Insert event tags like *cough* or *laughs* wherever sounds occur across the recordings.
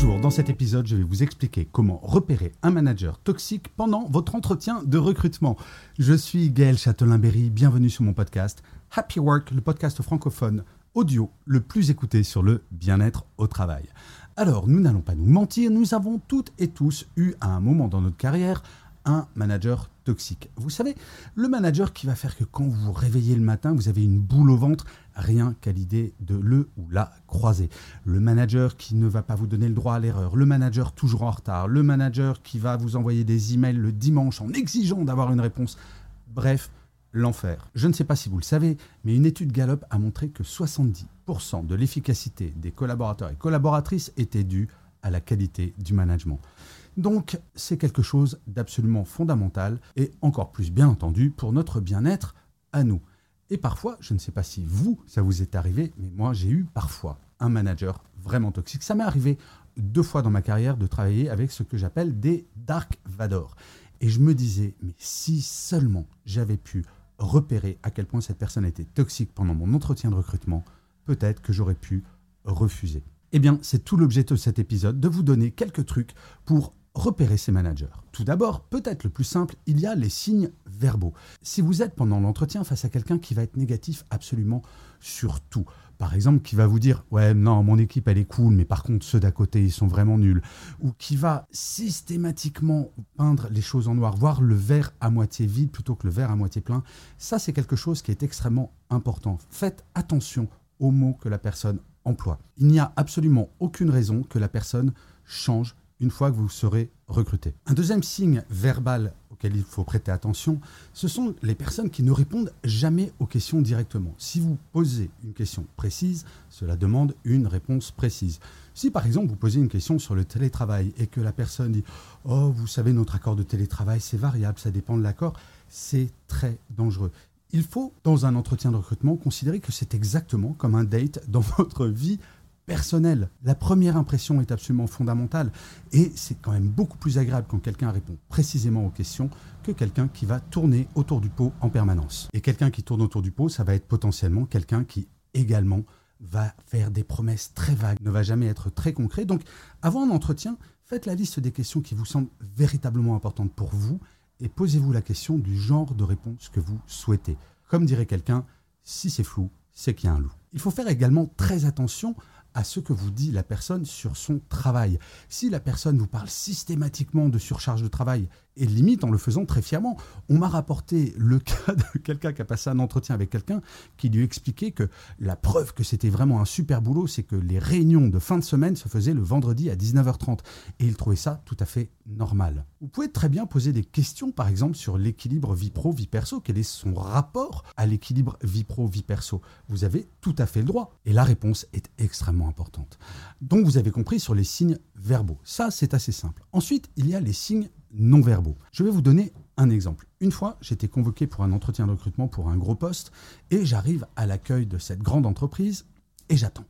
Bonjour, dans cet épisode, je vais vous expliquer comment repérer un manager toxique pendant votre entretien de recrutement. Je suis Gaël Châtelain-Berry, bienvenue sur mon podcast Happy Work, le podcast francophone audio le plus écouté sur le bien-être au travail. Alors, nous n'allons pas nous mentir, nous avons toutes et tous eu à un moment dans notre carrière un manager toxique. Vous savez, le manager qui va faire que quand vous vous réveillez le matin, vous avez une boule au ventre, rien qu'à l'idée de le ou la croiser. Le manager qui ne va pas vous donner le droit à l'erreur, le manager toujours en retard, le manager qui va vous envoyer des emails le dimanche en exigeant d'avoir une réponse. Bref, l'enfer. Je ne sais pas si vous le savez, mais une étude Gallup a montré que 70% de l'efficacité des collaborateurs et collaboratrices était due à la qualité du management. Donc c'est quelque chose d'absolument fondamental et encore plus bien entendu pour notre bien-être à nous. Et parfois, je ne sais pas si vous, ça vous est arrivé, mais moi j'ai eu parfois un manager vraiment toxique. Ça m'est arrivé deux fois dans ma carrière de travailler avec ce que j'appelle des Dark Vador. Et je me disais, mais si seulement j'avais pu repérer à quel point cette personne était toxique pendant mon entretien de recrutement, peut-être que j'aurais pu refuser. Eh bien, c'est tout l'objet de cet épisode, de vous donner quelques trucs pour repérer ces managers. Tout d'abord, peut-être le plus simple, il y a les signes verbaux. Si vous êtes pendant l'entretien face à quelqu'un qui va être négatif absolument sur tout, par exemple, qui va vous dire Ouais, non, mon équipe, elle est cool, mais par contre, ceux d'à côté, ils sont vraiment nuls. Ou qui va systématiquement peindre les choses en noir, voir le verre à moitié vide plutôt que le verre à moitié plein. Ça, c'est quelque chose qui est extrêmement important. Faites attention aux mots que la personne emploie. Il n'y a absolument aucune raison que la personne change une fois que vous serez recruté. Un deuxième signe verbal auquel il faut prêter attention, ce sont les personnes qui ne répondent jamais aux questions directement. Si vous posez une question précise, cela demande une réponse précise. Si par exemple vous posez une question sur le télétravail et que la personne dit ⁇ Oh, vous savez, notre accord de télétravail, c'est variable, ça dépend de l'accord ⁇ c'est très dangereux. Il faut, dans un entretien de recrutement, considérer que c'est exactement comme un date dans *laughs* votre vie personnel. La première impression est absolument fondamentale et c'est quand même beaucoup plus agréable quand quelqu'un répond précisément aux questions que quelqu'un qui va tourner autour du pot en permanence. Et quelqu'un qui tourne autour du pot, ça va être potentiellement quelqu'un qui également va faire des promesses très vagues, ne va jamais être très concret. Donc avant un entretien, faites la liste des questions qui vous semblent véritablement importantes pour vous et posez-vous la question du genre de réponse que vous souhaitez. Comme dirait quelqu'un, si c'est flou, c'est qu'il y a un loup. Il faut faire également très attention à ce que vous dit la personne sur son travail. Si la personne vous parle systématiquement de surcharge de travail, et limite en le faisant très fièrement, on m'a rapporté le *laughs* cas de quelqu'un qui a passé un entretien avec quelqu'un qui lui expliquait que la preuve que c'était vraiment un super boulot, c'est que les réunions de fin de semaine se faisaient le vendredi à 19h30. Et il trouvait ça tout à fait normal. Vous pouvez très bien poser des questions, par exemple, sur l'équilibre vie pro-vie perso. Quel est son rapport à l'équilibre vie pro-vie perso? Vous avez tout à fait le droit. Et la réponse est extrêmement importante. Donc vous avez compris sur les signes verbaux. Ça, c'est assez simple. Ensuite, il y a les signes non verbaux. Je vais vous donner un exemple. Une fois, j'étais convoqué pour un entretien de recrutement pour un gros poste et j'arrive à l'accueil de cette grande entreprise et j'attends.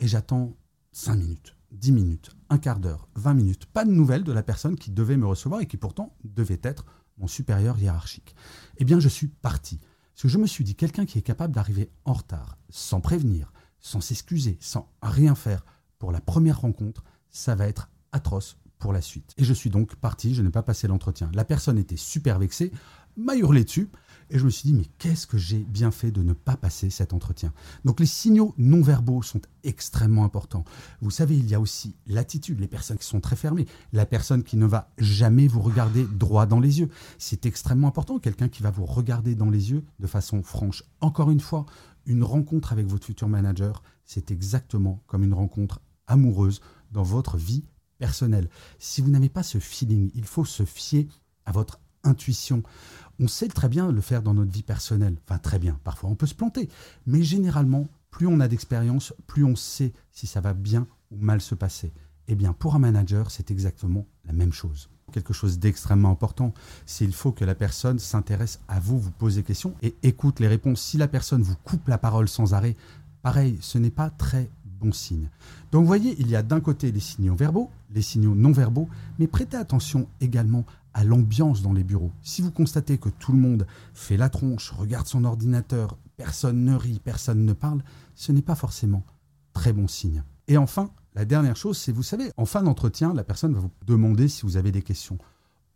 Et j'attends 5 minutes, 10 minutes, un quart d'heure, 20 minutes. Pas de nouvelles de la personne qui devait me recevoir et qui pourtant devait être mon supérieur hiérarchique. Eh bien, je suis parti. Parce que je me suis dit, quelqu'un qui est capable d'arriver en retard, sans prévenir, sans s'excuser, sans rien faire pour la première rencontre, ça va être atroce pour la suite. Et je suis donc parti, je n'ai pas passé l'entretien. La personne était super vexée, m'a hurlé dessus, et je me suis dit, mais qu'est-ce que j'ai bien fait de ne pas passer cet entretien? Donc les signaux non verbaux sont extrêmement importants. Vous savez, il y a aussi l'attitude, les personnes qui sont très fermées, la personne qui ne va jamais vous regarder droit dans les yeux. C'est extrêmement important, quelqu'un qui va vous regarder dans les yeux de façon franche. Encore une fois, une rencontre avec votre futur manager, c'est exactement comme une rencontre amoureuse dans votre vie personnelle. Si vous n'avez pas ce feeling, il faut se fier à votre intuition. On sait très bien le faire dans notre vie personnelle. Enfin, très bien. Parfois, on peut se planter. Mais généralement, plus on a d'expérience, plus on sait si ça va bien ou mal se passer. Eh bien, pour un manager, c'est exactement la même chose. Quelque chose d'extrêmement important, c'est il faut que la personne s'intéresse à vous, vous pose des questions et écoute les réponses. Si la personne vous coupe la parole sans arrêt, pareil, ce n'est pas très bon signe. Donc vous voyez, il y a d'un côté les signaux verbaux, les signaux non verbaux, mais prêtez attention également à l'ambiance dans les bureaux. Si vous constatez que tout le monde fait la tronche, regarde son ordinateur, personne ne rit, personne ne parle, ce n'est pas forcément très bon signe. Et enfin, la dernière chose, c'est, vous savez, en fin d'entretien, la personne va vous demander si vous avez des questions.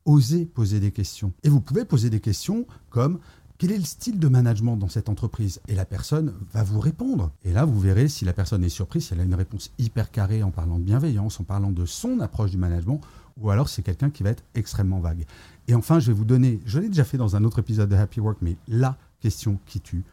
Osez poser des questions. Et vous pouvez poser des questions comme quel est le style de management dans cette entreprise? Et la personne va vous répondre. Et là, vous verrez si la personne est surprise, si elle a une réponse hyper carrée en parlant de bienveillance, en parlant de son approche du management, ou alors c'est quelqu'un qui va être extrêmement vague. Et enfin, je vais vous donner, je l'ai déjà fait dans un autre épisode de Happy Work, mais la question qui tue.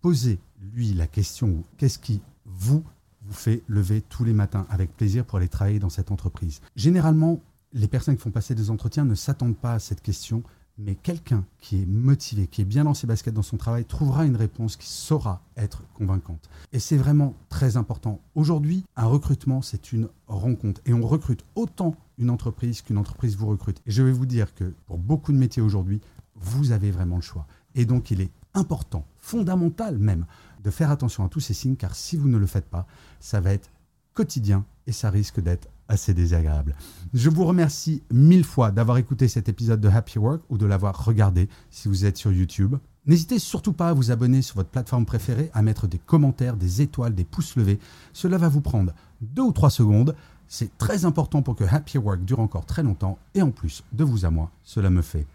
Posez-lui la question, qu'est-ce qui vous vous fait lever tous les matins avec plaisir pour aller travailler dans cette entreprise Généralement, les personnes qui font passer des entretiens ne s'attendent pas à cette question, mais quelqu'un qui est motivé, qui est bien dans ses baskets dans son travail, trouvera une réponse qui saura être convaincante. Et c'est vraiment très important. Aujourd'hui, un recrutement, c'est une rencontre. Et on recrute autant une entreprise qu'une entreprise vous recrute. Et je vais vous dire que pour beaucoup de métiers aujourd'hui, vous avez vraiment le choix. Et donc, il est important, fondamental même, de faire attention à tous ces signes, car si vous ne le faites pas, ça va être quotidien et ça risque d'être assez désagréable. Je vous remercie mille fois d'avoir écouté cet épisode de Happy Work ou de l'avoir regardé si vous êtes sur YouTube. N'hésitez surtout pas à vous abonner sur votre plateforme préférée, à mettre des commentaires, des étoiles, des pouces levés. Cela va vous prendre deux ou trois secondes. C'est très important pour que Happy Work dure encore très longtemps. Et en plus, de vous à moi, cela me fait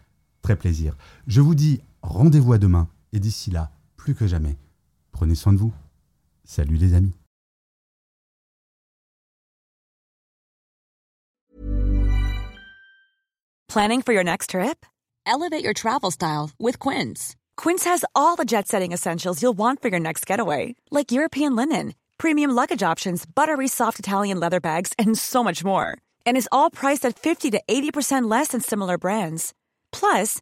très plaisir. Je vous dis rendez-vous à demain. Et d'ici là, plus que jamais, prenez soin de vous. Salut les amis. Planning for your next trip? Elevate your travel style with Quince. Quince has all the jet setting essentials you'll want for your next getaway, like European linen, premium luggage options, buttery soft Italian leather bags, and so much more. And is all priced at 50 to 80% less than similar brands. Plus,